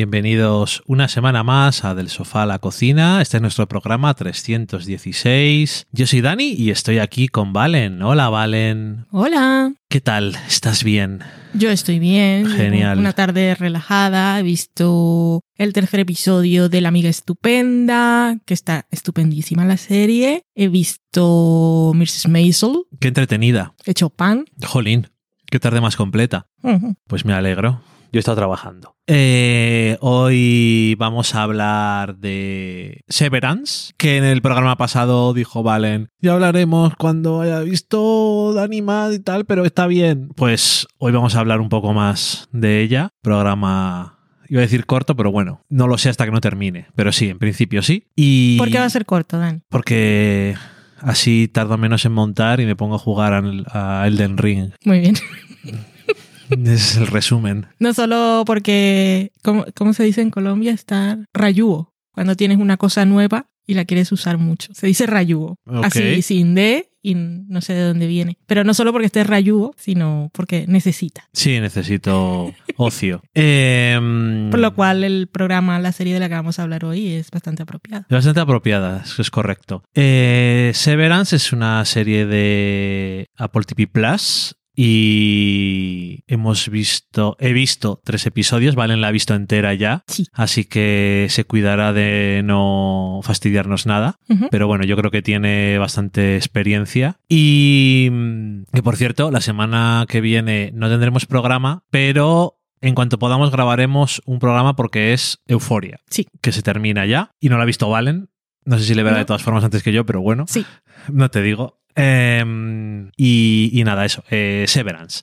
Bienvenidos una semana más a Del Sofá a la Cocina. Este es nuestro programa 316. Yo soy Dani y estoy aquí con Valen. Hola Valen. Hola. ¿Qué tal? ¿Estás bien? Yo estoy bien. Genial. Una tarde relajada. He visto el tercer episodio de La Amiga Estupenda, que está estupendísima la serie. He visto Mrs. Maisel, Qué entretenida. he hecho pan. Jolín, qué tarde más completa. Pues me alegro. Yo he estado trabajando. Eh, hoy vamos a hablar de Severance, que en el programa pasado dijo Valen, ya hablaremos cuando haya visto de animado y tal, pero está bien. Pues hoy vamos a hablar un poco más de ella. Programa, iba a decir corto, pero bueno, no lo sé hasta que no termine. Pero sí, en principio sí. Y ¿Por qué va a ser corto, Dan? Porque así tardo menos en montar y me pongo a jugar al- a Elden Ring. Muy bien. Ese es el resumen. No solo porque, ¿cómo, cómo se dice en Colombia? Estar rayúo. Cuando tienes una cosa nueva y la quieres usar mucho. Se dice rayúo. Así, sin D y no sé de dónde viene. Pero no solo porque estés rayúo, sino porque necesita. Sí, necesito ocio. Em, Por lo cual el programa, la serie de la que vamos a hablar hoy es bastante apropiada. Bastante apropiada, es correcto. Eh, Severance es una serie de Apple TV Plus y hemos visto, he visto tres episodios, Valen la ha visto entera ya, Sí. así que se cuidará de no fastidiarnos nada. Pero bueno, yo creo que tiene bastante experiencia. Y mm, que por cierto, la semana que viene no tendremos programa, pero en cuanto podamos grabaremos un programa porque es Euforia, Sí. que se termina ya y no la ha visto Valen. No sé si le verá No. de todas formas antes que yo, pero bueno, Sí. no te digo. Em, y, y nada, eso, eh, Severance,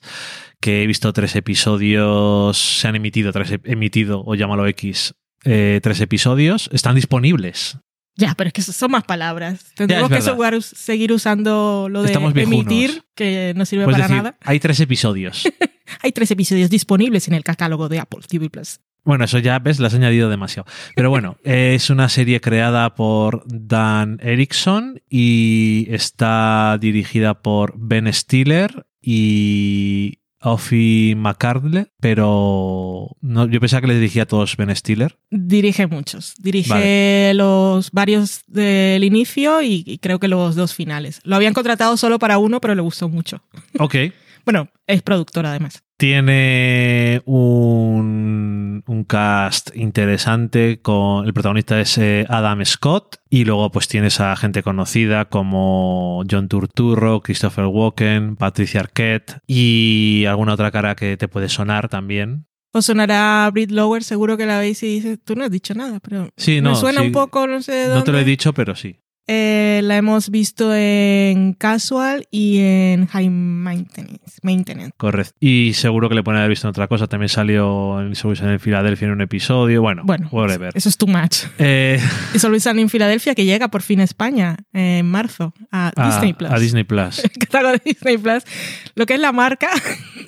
que he visto tres episodios, se han emitido, tres, emitido, o llámalo X, eh, tres episodios, están disponibles. Ya, pero es que son más palabras. Tendremos que jugar- seguir usando lo de Estamos viejunos. emitir, que no sirve Puedes para decir, nada. hay tres episodios. Hay tres episodios disponibles en el catálogo de Apple TV Plus. Bueno, eso ya ves, le has añadido demasiado. Pero bueno, es una serie creada por Dan Erickson y está dirigida por Ben Stiller y Offie McCardle, pero no, yo pensaba que le dirigía a todos Ben Stiller. Dirige muchos. Dirige Vale. los varios del inicio y, y creo que los dos finales. Lo habían contratado solo para uno, pero le gustó mucho. Ok. Bueno, es productor además. Tiene un, un cast interesante con el protagonista es eh, Adam Scott y luego pues tienes a gente conocida como John Turturro, Christopher Walken, Patricia Arquette y alguna otra cara que te puede sonar también. Os sonará Brit Lower, seguro que la veis y dices, tú no has dicho nada, pero Sí, no, me suena sí. un poco, no sé de dónde. No te lo he dicho, pero sí. Eh, la hemos visto en Casual y en High Maintenance. Maintenance. Correcto. Y seguro que le pueden haber visto en otra cosa. También salió en en Filadelfia en un episodio. Bueno, Bueno, whatever. eso es too much. Eh, Y solo en Filadelfia, que llega por fin a España eh, en marzo, a, a, Disney Plus. a Disney Plus. Catálogo de Disney Plus. Lo que es la marca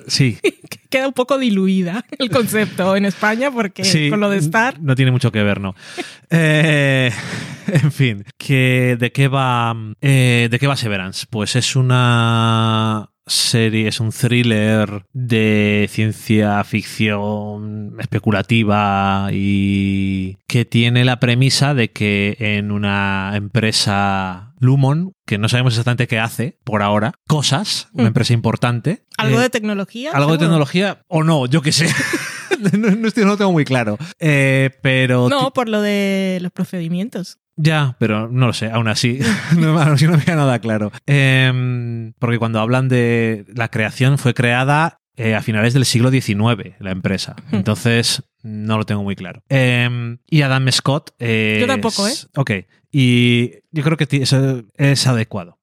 Sí. queda un poco diluida el concepto en España, porque Sí, con lo de Star. No tiene mucho que ver, ¿no? Eh, en fin, que, ¿de qué va eh, ¿de qué va Severance? Pues es una serie, es un thriller de ciencia ficción especulativa y que tiene la premisa de que en una empresa Lumon, que no sabemos exactamente qué hace por ahora, cosas, una Mm. empresa importante. ¿Algo eh, de tecnología? algo de tecnología o no, yo qué sé. no, no estoy- no lo tengo muy claro. Eh, pero. No, por lo de los procedimientos. Ya, pero no lo sé, aún así. no, aún así no me queda nada claro. Em, porque cuando hablan de la creación, fue creada eh, a finales del siglo XIX, la empresa. Hmm. Entonces, no lo tengo muy claro. Em, y Adam Scott. es- Yo tampoco, ¿eh? Ok. Y yo creo que es, es adecuado.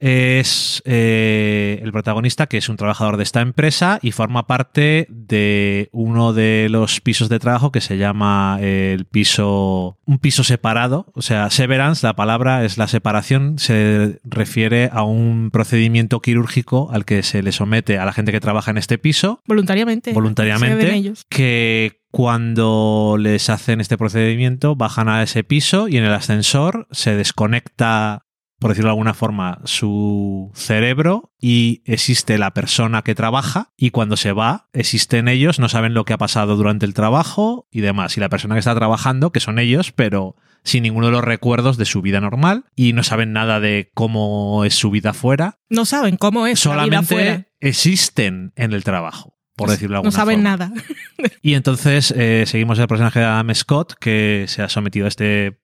Es eh, el protagonista, que es un trabajador de esta empresa y forma parte de uno de los pisos de trabajo que se llama el piso, un piso separado. O sea, severance, la palabra es la separación, se refiere a un procedimiento quirúrgico al que se le somete a la gente que trabaja en este piso Voluntariamente. voluntariamente ellos. que cuando les hacen este procedimiento bajan a ese piso y en el ascensor se desconecta por decirlo de alguna forma, su cerebro y existe la persona que trabaja y cuando se va, existen ellos, no saben lo que ha pasado durante el trabajo y demás. Y la persona que está trabajando, que son ellos, pero sin ninguno de los recuerdos de su vida normal y no saben nada de cómo es su vida fuera. No saben cómo es Solamente la vida fuera. existen en el trabajo. Por decirlo de No alguna saben forma. nada. Y entonces eh, seguimos el personaje de Adam Scott que se ha sometido a este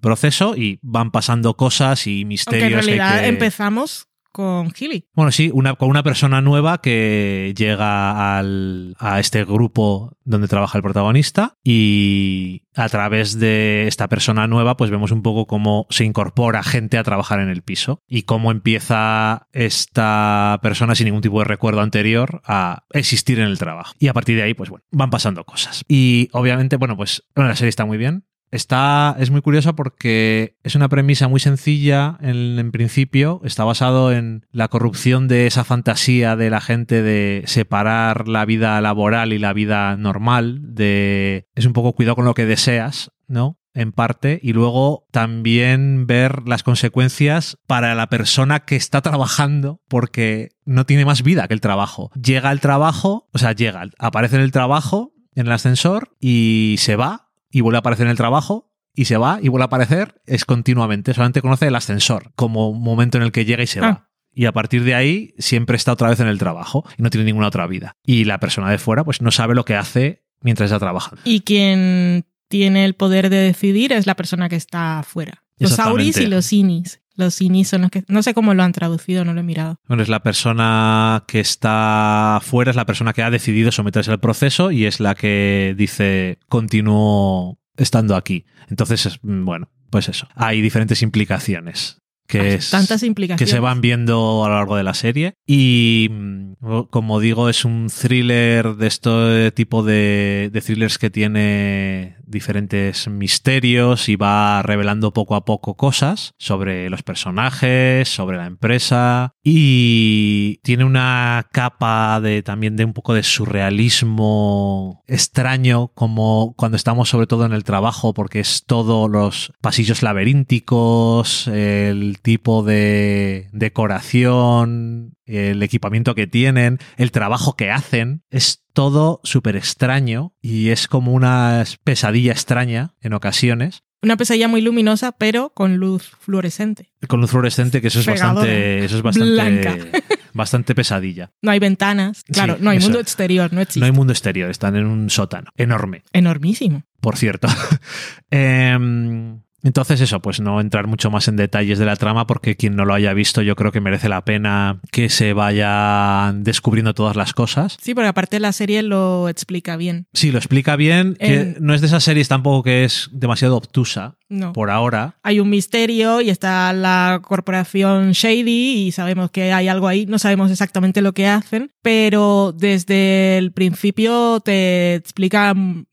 proceso y van pasando cosas y Aunque en misterios. que hay realidad que- empezamos con Gilly. Bueno, sí, una, con una persona nueva que llega al, a este grupo donde trabaja el protagonista y a través de esta persona nueva pues vemos un poco cómo se incorpora gente a trabajar en el piso y cómo empieza esta persona sin ningún tipo de recuerdo anterior a existir en el trabajo. Y a partir de ahí pues bueno, van pasando cosas. Y obviamente, bueno, pues bueno, la serie está muy bien. Está, es muy curiosa porque es una premisa muy sencilla en, en principio. Está basado en la corrupción de esa fantasía de la gente de separar la vida laboral y la vida normal. De es un poco cuidado con lo que deseas, ¿no? En parte. Y luego también ver las consecuencias para la persona que está trabajando porque no tiene más vida que el trabajo. Llega al trabajo, o sea, llega, aparece en el trabajo, en el ascensor y se va y vuelve a aparecer en el trabajo y se va y vuelve a aparecer, es continuamente, solamente conoce el ascensor como momento en el que llega y se Ah. va. Y a partir de ahí siempre está otra vez en el trabajo y no tiene ninguna otra vida. Y la persona de fuera pues no sabe lo que hace mientras está trabajando. Y quien tiene el poder de decidir es la persona que está afuera. Los auris y los inis. Los inis son los que... No sé cómo lo han traducido, no lo he mirado. Bueno, es la persona que está fuera, es la persona que ha decidido someterse al proceso y es la que dice continúo estando aquí. Entonces, es- mm, bueno, pues eso. Hay diferentes implicaciones. Que Hay es, Tantas que se van viendo a lo largo de la serie. Y mm, como digo, es un thriller de este tipo de, de thrillers que tiene diferentes misterios y va revelando poco a poco cosas sobre los personajes, sobre la empresa y tiene una capa de también de un poco de surrealismo extraño como cuando estamos sobre todo en el trabajo porque es todo los pasillos laberínticos, el tipo de decoración, el equipamiento que tienen, el trabajo que hacen, es todo súper extraño y es como una pesadilla extraña en ocasiones. Una pesadilla muy luminosa, pero con luz fluorescente. Con luz fluorescente, que eso es Pegadora. bastante, eso es bastante, Blanca. bastante pesadilla. No hay ventanas. Claro, Sí, no hay eso. mundo exterior, no existe. No hay mundo exterior, están en un sótano enorme, Enormísimo. por cierto. Em, entonces eso, pues no entrar mucho más en detalles de la trama porque quien no lo haya visto yo creo que merece la pena que se vayan descubriendo todas las cosas. Sí, porque aparte la serie lo explica bien. Sí, lo explica bien, que no es de esas series tampoco que es demasiado obtusa No. por ahora. Hay un misterio y está la corporación Shady y sabemos que hay algo ahí. No sabemos exactamente lo que hacen, pero desde el principio te explican.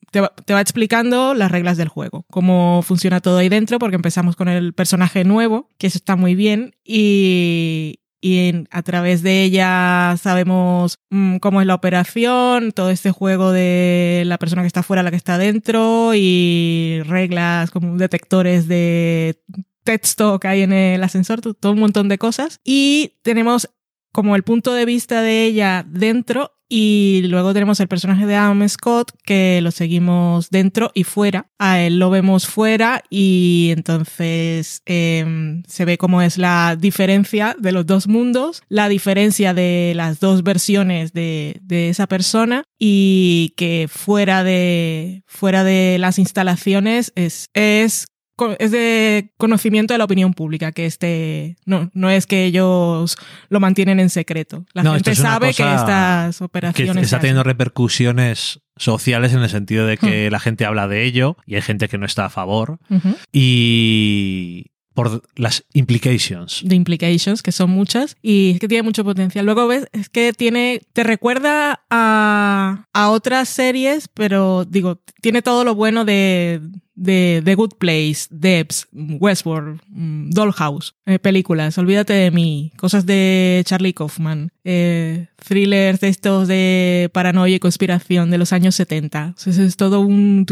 Te va, explicando las reglas del juego, cómo funciona todo ahí dentro, porque empezamos con el personaje nuevo, que eso está muy bien, y, en- a través de ella sabemos mm, cómo es la operación, todo este juego de la persona que está fuera, la que está dentro y reglas como detectores de texto que hay en el ascensor, to- todo un montón de cosas. Y tenemos como el punto de vista de ella dentro y luego tenemos el personaje de Adam Scott que lo seguimos dentro y fuera. A él lo vemos fuera y entonces em, se ve cómo es la diferencia de los dos mundos, la diferencia de las dos versiones de, de esa persona y que fuera de, fuera de las instalaciones es, es es de conocimiento de la opinión pública, que este no, no es que ellos lo mantienen en secreto. La No, gente es sabe que estas Que operaciones. está teniendo hacen. repercusiones sociales en el sentido de Hmm. que la gente habla de ello y hay gente que no está a favor. Y por las implications. de implications, que son muchas, y es que tiene mucho potencial. Luego ves, es que tiene, te recuerda a, a otras series, pero digo, tiene todo lo bueno de, de The Good Place, Debs, Westworld, mm, Dollhouse, eh, películas, Olvídate de mí, cosas de Charlie Kaufman, eh, thrillers de estos de paranoia y conspiración de los años 70. Entonces es todo un...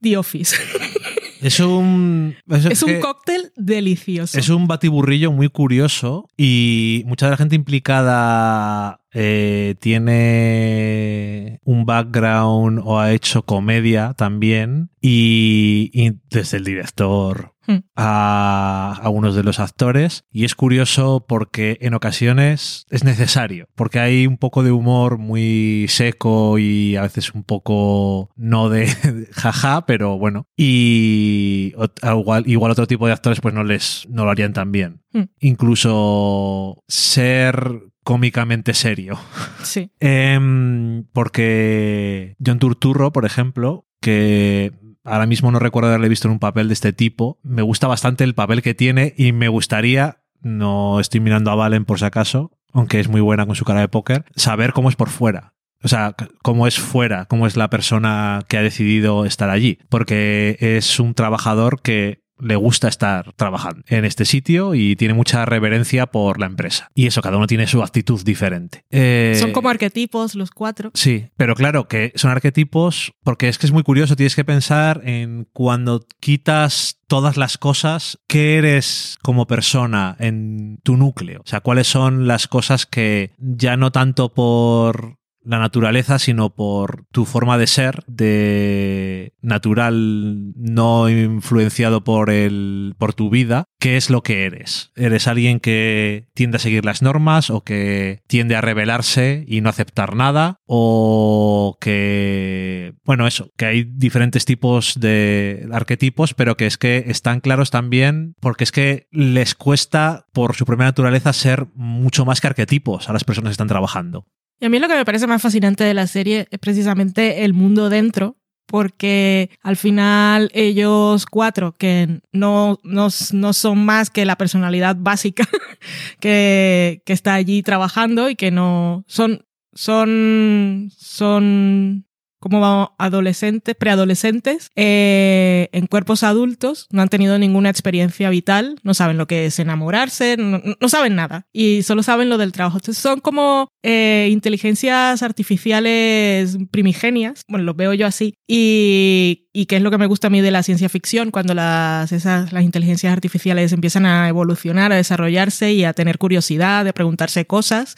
The Office. Es un. Es, un cóctel delicioso. Es un batiburrillo muy curioso y mucha de la gente implicada eh, tiene un background o ha hecho comedia también y, desde el director hmm. a algunos de los actores y es curioso porque en ocasiones es necesario porque hay un poco de humor muy seco y a veces un poco no de jaja pero bueno y igual, igual otro tipo de actores pues no les no lo harían tan bien hmm. incluso ser cómicamente serio. Sí. Em, porque John Turturro, por ejemplo, que ahora mismo no recuerdo haberle visto en un papel de este tipo, me gusta bastante el papel que tiene y me gustaría, no estoy mirando a Valen por si acaso, aunque es muy buena con su cara de póker, saber cómo es por fuera. O sea, cómo es fuera, cómo es la persona que ha decidido estar allí. Porque es un trabajador que le gusta estar trabajando en este sitio y tiene mucha reverencia por la empresa. Y eso, cada uno tiene su actitud diferente. Eh, son como arquetipos los cuatro. Sí, pero claro que son arquetipos porque es que es muy curioso, tienes que pensar en cuando quitas todas las cosas, ¿qué eres como persona en tu núcleo? O sea, cuáles son las cosas que ya no tanto por la naturaleza, sino por tu forma de ser, de natural, no influenciado por el, por tu vida, qué es lo que eres. ¿Eres alguien que tiende a seguir las normas o que tiende a rebelarse y no aceptar nada? ¿O que, bueno, eso, que hay diferentes tipos de arquetipos, pero que es que están claros también porque es que les cuesta, por su propia naturaleza, ser mucho más que arquetipos a las personas que están trabajando. Y a mí lo que me parece más fascinante de la serie es precisamente el mundo dentro, porque al final ellos cuatro, que no, no, no son más que la personalidad básica que, que, está allí trabajando y que no son, son, son como adolescentes, preadolescentes, eh, en cuerpos adultos, no han tenido ninguna experiencia vital, no saben lo que es enamorarse, no, saben nada y solo saben lo del trabajo. Entonces son como eh, inteligencias artificiales primigenias, bueno, los veo yo así, y, y que es lo que me gusta a mí de la ciencia ficción, cuando las, esas, las inteligencias artificiales empiezan a evolucionar, a desarrollarse y a tener curiosidad, de preguntarse cosas.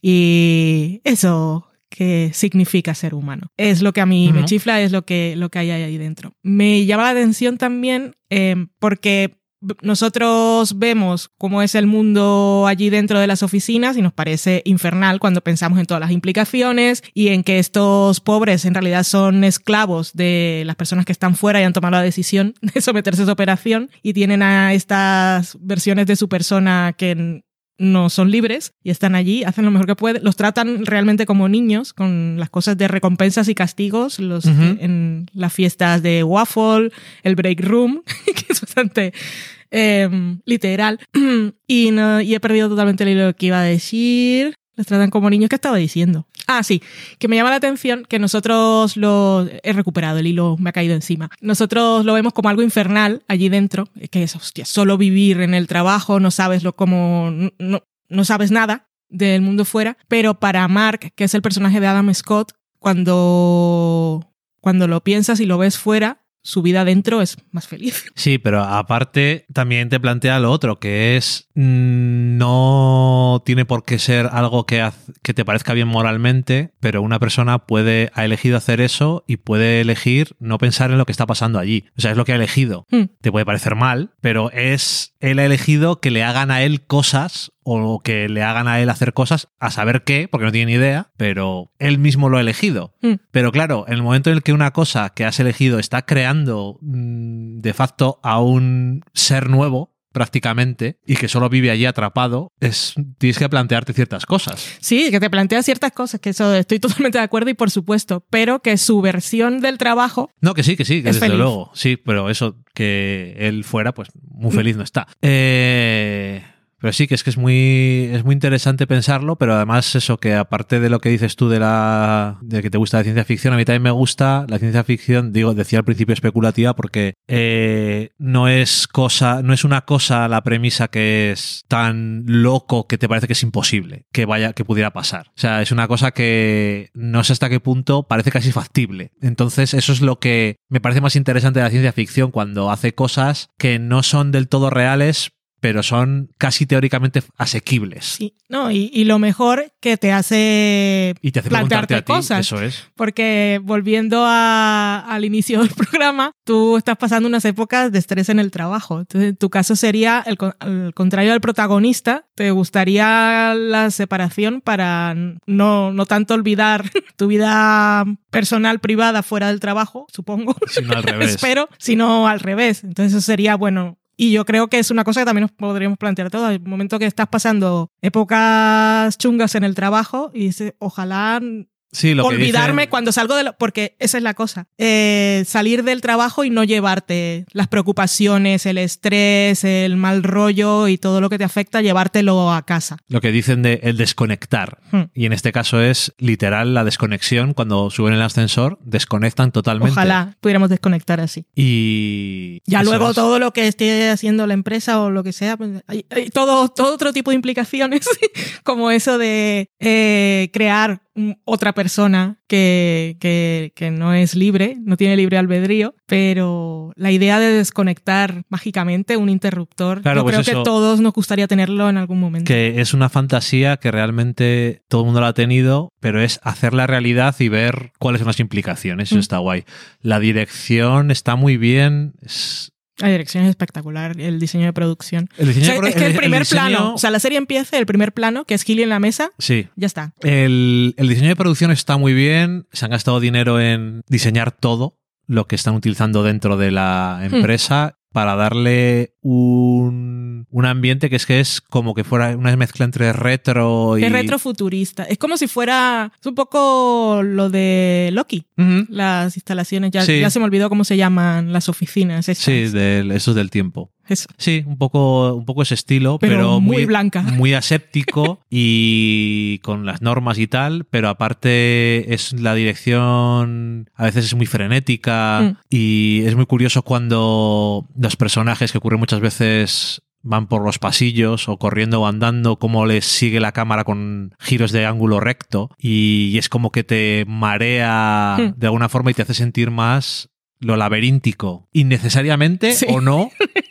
Y eso que significa ser humano. Es lo que a mí me chifla, es lo que, lo que hay ahí dentro. Me llama la atención también eh, porque nosotros vemos cómo es el mundo allí dentro de las oficinas y nos parece infernal cuando pensamos en todas las implicaciones y en que estos pobres en realidad son esclavos de las personas que están fuera y han tomado la decisión de someterse a esa operación y tienen a estas versiones de su persona que no son libres y están allí, hacen lo mejor que pueden, los tratan realmente como niños con las cosas de recompensas y castigos, los, en las fiestas de waffle, el break room, que es bastante em, literal. y, no, y he perdido totalmente el hilo que iba a decir. Los tratan como niños. ¿Qué estaba diciendo? Ah, sí, que me llama la atención que nosotros lo he recuperado, el hilo me ha caído encima. Nosotros lo vemos como algo infernal allí dentro, que es, hostia, solo vivir en el trabajo, no sabes lo como, no, no sabes nada del mundo fuera, pero para Mark, que es el personaje de Adam Scott, cuando, cuando lo piensas y lo ves fuera, su vida dentro es más feliz. Sí, pero aparte también te plantea lo otro, que es mm, no tiene por qué ser algo que, que te parezca bien moralmente, pero una persona puede ha elegido hacer eso y puede elegir no pensar en lo que está pasando allí. O sea, es lo que ha elegido. Hmm. Te puede parecer mal, pero es él ha elegido que le hagan a él cosas o que le hagan a él hacer cosas, a saber qué, porque no tiene ni idea, pero él mismo lo ha elegido. Hmm. Pero claro, en el momento en el que una cosa que has elegido está creando mm, de facto a un ser nuevo, prácticamente y que solo vive allí atrapado, es, tienes que plantearte ciertas cosas. Sí, que te plantea ciertas cosas, que eso estoy totalmente de acuerdo y por supuesto, pero que su versión del trabajo... No, que sí, que sí, que desde luego, sí, pero eso que él fuera, pues muy feliz no está. Eh, Pero sí, que es que es muy, es muy interesante pensarlo, pero además eso, que aparte de lo que dices tú de la de que te gusta la ciencia ficción, a mí también me gusta la ciencia ficción, digo, decía al principio especulativa, porque eh, no es cosa, no es una cosa la premisa que es tan loco que te parece que es imposible que vaya, que pudiera pasar. O sea, es una cosa que no sé hasta qué punto parece casi factible. Entonces, eso es lo que me parece más interesante de la ciencia ficción cuando hace cosas que no son del todo reales, pero son casi teóricamente asequibles. Sí, no, y, y lo mejor que te hace, Y te hace plantearte preguntarte a ti, cosas. eso es. Porque volviendo a- al inicio del programa, tú estás pasando unas épocas de estrés en el trabajo. Entonces, en tu caso sería el, al contrario del protagonista. Te gustaría la separación para no, no tanto olvidar tu vida personal, privada, fuera del trabajo, supongo. Sino al revés. Espero, sino al revés. Entonces eso sería, bueno, y yo creo que es una cosa que también nos podríamos plantear todos. El momento que estás pasando épocas chungas en el trabajo y dices, ojalá Sí, lo que olvidarme cuando salgo de lo, porque esa es la cosa. Eh, salir del trabajo y no llevarte las preocupaciones, el estrés, el mal rollo y todo lo que te afecta, llevártelo a casa. Lo que dicen de el desconectar. Hmm. Y en este caso es literal la desconexión. Cuando suben el ascensor, desconectan totalmente. Ojalá pudiéramos desconectar así. Y. Ya eso luego es. todo lo que esté haciendo la empresa o lo que sea, pues, hay, hay todo, todo otro tipo de implicaciones, como eso de eh, crear otra persona que, que, que no es libre, no tiene libre albedrío, pero la idea de desconectar mágicamente un interruptor, Claro, yo pues creo eso. que todos nos gustaría tenerlo en algún momento. Que es una fantasía que realmente todo el mundo la ha tenido, pero es hacerla realidad y ver cuáles son las implicaciones. Eso Mm. está guay. La dirección está muy bien. es- La dirección es espectacular, el diseño de producción. El O diseño sea, de es que el, primer diseño- plano, o sea, la serie empieza, el primer plano, que es Gilly en la mesa, Sí. ya está. El, el diseño de producción está muy bien. Se han gastado dinero en diseñar todo lo que están utilizando dentro de la Hmm. empresa para darle un, un ambiente que es que es como que fuera una mezcla entre retro y. Es retrofuturista. Es como si fuera. Es un poco lo de Loki. Las instalaciones. Ya, Sí. ya se me olvidó cómo se llaman las oficinas. Sí, del, eso es del tiempo. Eso. Sí, un poco, un poco ese estilo, Pero pero, muy blanca. Muy aséptico y con las normas y tal, pero aparte es la dirección a veces es muy frenética Mm. y es muy curioso cuando los personajes que ocurren muchas veces van por los pasillos o corriendo o andando, cómo les sigue la cámara con giros de ángulo recto y es como que te marea Mm. de alguna forma y te hace sentir más lo laberíntico, innecesariamente Sí. o no,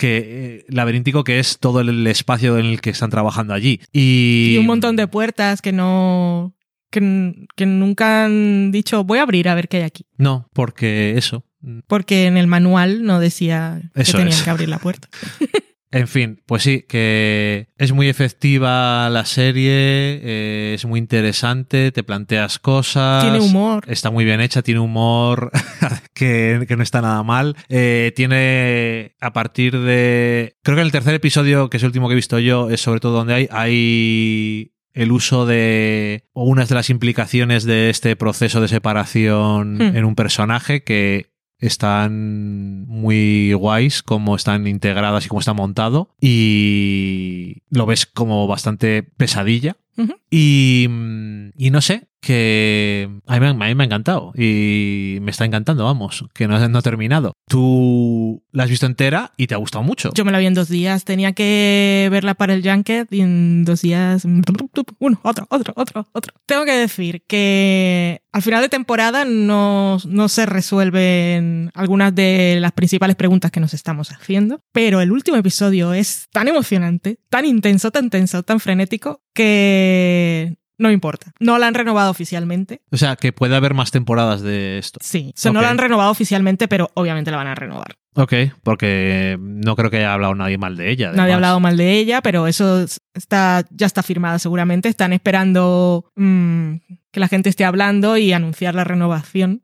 que eh, laberíntico que es todo el espacio en el que están trabajando allí. Y, Y un montón de puertas que no. Que, que nunca han dicho, voy a abrir a ver qué hay aquí. No, porque eso. Porque en el manual no decía Eso que tenían es. que abrir la puerta. En fin, pues sí, que es muy efectiva la serie, eh, es muy interesante, te planteas cosas. Tiene humor. Está muy bien hecha, tiene humor que, que no está nada mal. Eh, tiene a partir de... Creo que en el tercer episodio, que es el último que he visto yo, es sobre todo donde hay, hay el uso de o unas de las implicaciones de este proceso de separación Hmm. en un personaje que están muy guays como están integradas y cómo está montado y lo ves como bastante pesadilla. Y, mm, y no sé, que a mí, me- ha encantado y me está encantando, vamos, que no, no ha terminado. Tú la has visto entera y te ha gustado mucho. Yo me la vi en dos días. Tenía que verla para el Junket y en dos días. Uno, otro, otro, otro, otro. Tengo que decir que al final de temporada no, no se resuelven algunas de las principales preguntas que nos estamos haciendo. Pero el último episodio es tan emocionante, tan intenso, tan tenso, tan frenético que no importa. No la han renovado oficialmente. O sea, que puede haber más temporadas de esto. Sí, o sea, no la han renovado oficialmente, pero obviamente la van a renovar. Ok, porque no creo que haya hablado nadie mal de ella. Nadie ha hablado mal de ella, pero eso está, ya está firmada seguramente. Están esperando mm, que la gente esté hablando y anunciar la renovación,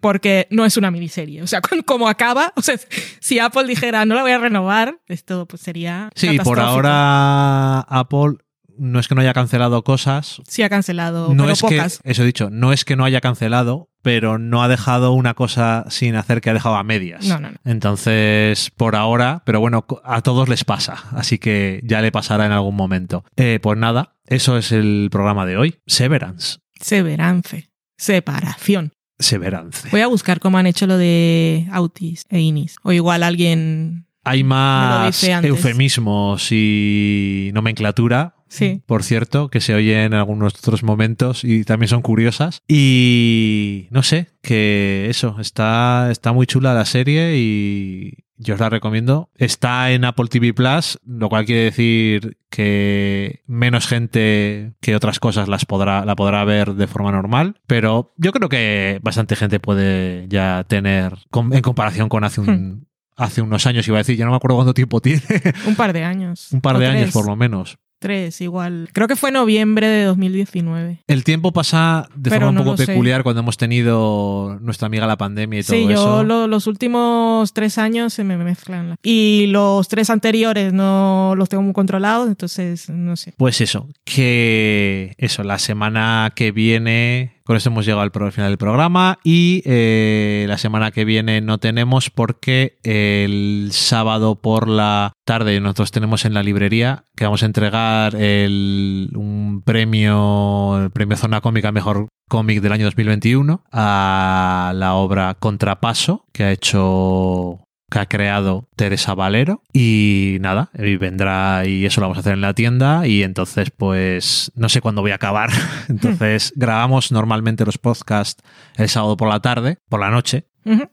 porque no es una miniserie. O sea, como acaba, o sea, si Apple dijera no la voy a renovar, esto pues sería. Sí, por ahora Apple no es que no haya cancelado cosas, Sí ha cancelado, no pero es pocas. que, eso he dicho, no es que no haya cancelado, pero no ha dejado una cosa sin hacer que ha dejado a medias. No, no, no. Entonces, por ahora, pero bueno, a todos les pasa, así que ya le pasará en algún momento. Eh, pues nada, eso es el programa de hoy. Severance. Severance. Separación. Severance. Voy a buscar cómo han hecho lo de Autis e Inis. O igual alguien. Hay más eufemismos y nomenclatura Sí. por cierto, que se oye en algunos otros momentos y también son curiosas. Y no sé, que eso, está, está muy chula la serie y yo os la recomiendo. Está en Apple TV Plus, lo cual quiere decir que menos gente que otras cosas las podrá, la podrá ver de forma normal, pero yo creo que bastante gente puede ya tener, en comparación con hace un... Hace unos años iba a decir, ya no me acuerdo cuánto tiempo tiene, Un par de años. un par de años por lo menos. Tres, igual. Creo que fue noviembre de 2019. El tiempo pasa de Pero forma un poco sé. peculiar cuando hemos tenido nuestra amiga la pandemia y todo Sí, yo eso. lo- los últimos tres años se me mezclan. Y los tres anteriores no los tengo muy controlados, entonces no sé. Pues eso, que eso, la semana que viene, con esto hemos llegado al final del programa y eh, la semana que viene no tenemos porque el sábado por la tarde nosotros tenemos en la librería que vamos a entregar el, un premio, el premio Zona Cómica Mejor Cómic del año 2021 a la obra Contrapaso que ha hecho que ha creado Teresa Valero. Y nada, y vendrá y eso lo vamos a hacer en la tienda. Y entonces pues no sé cuándo voy a acabar. Entonces grabamos normalmente los podcasts el sábado por la tarde, por la noche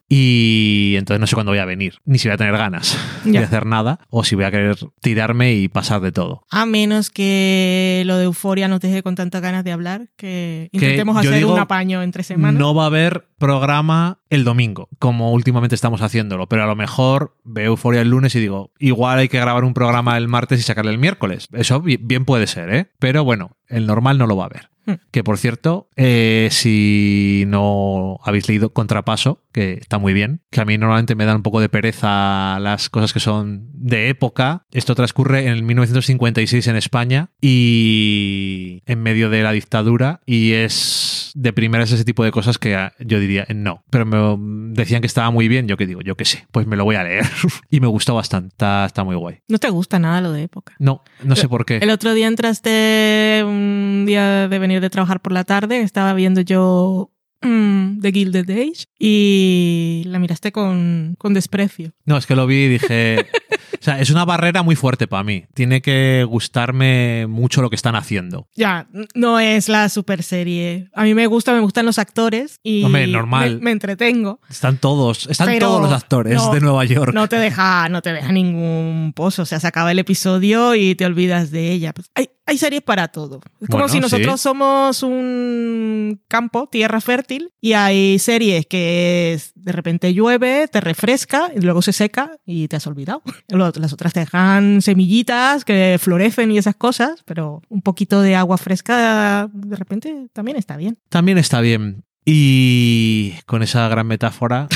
Y entonces no sé cuándo voy a venir, ni si voy a tener ganas de hacer nada o si voy a querer tirarme y pasar de todo. A menos que lo de Euforia nos deje con tantas ganas de hablar, que intentemos hacer digo, un apaño entre semanas. No va a haber programa el domingo, como últimamente estamos haciéndolo, pero a lo mejor veo Euforia el lunes y digo, igual hay que grabar un programa el martes y sacarle el miércoles. Eso bi- bien puede ser, ¿eh? Pero bueno, el normal no lo va a haber. Que por cierto, eh, si no habéis leído Contrapaso, que está muy bien, que a mí normalmente me dan un poco de pereza las cosas que son de época. Esto transcurre en el 1956 en España y en medio de la dictadura y es de primeras ese tipo de cosas que ah, yo diría no. Pero me decían que estaba muy bien, yo que digo, yo qué sé, pues me lo voy a leer. y me gustó bastante, está, está muy guay. No te gusta nada lo de época. No, no sé por qué. El otro día entraste un día de venir de trabajar por la tarde, estaba viendo yo mm, The Gilded Age y la miraste con, con desprecio. No, es que lo vi y dije. Sea, es una barrera muy fuerte para mí. Tiene que gustarme mucho lo que están haciendo. Ya, no es la super serie. A mí me gusta, me gustan los actores y Hombre, normal. Me, me entretengo. Están todos, están Pero todos los actores no, de Nueva York. No te deja, no te deja ningún pozo. O sea, se acaba el episodio y te olvidas de ella. Pues hay, hay series para todo. Es como Bueno, si nosotros sí. somos un campo, tierra fértil, y hay series que de repente llueve, te refresca, y luego se seca y te has olvidado. Lo- Las otras te dejan semillitas que florecen y esas cosas, pero un poquito de agua fresca de repente también está bien. También está bien. Y con esa gran metáfora,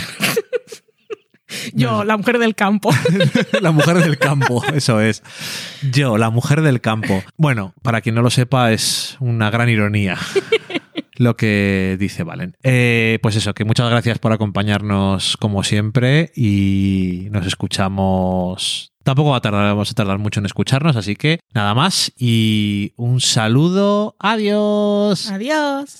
Yo, la mujer del campo. la mujer del campo, eso es. Yo, la mujer del campo. Bueno, para quien no lo sepa, es una gran ironía. Lo que dice Valen. Eh, pues eso, que muchas gracias por acompañarnos como siempre y nos escuchamos. Tampoco va a tardar, vamos a tardar mucho en escucharnos, así que nada más y un saludo. Adiós. Adiós.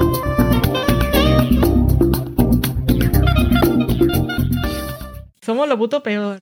Somos lo puto peor.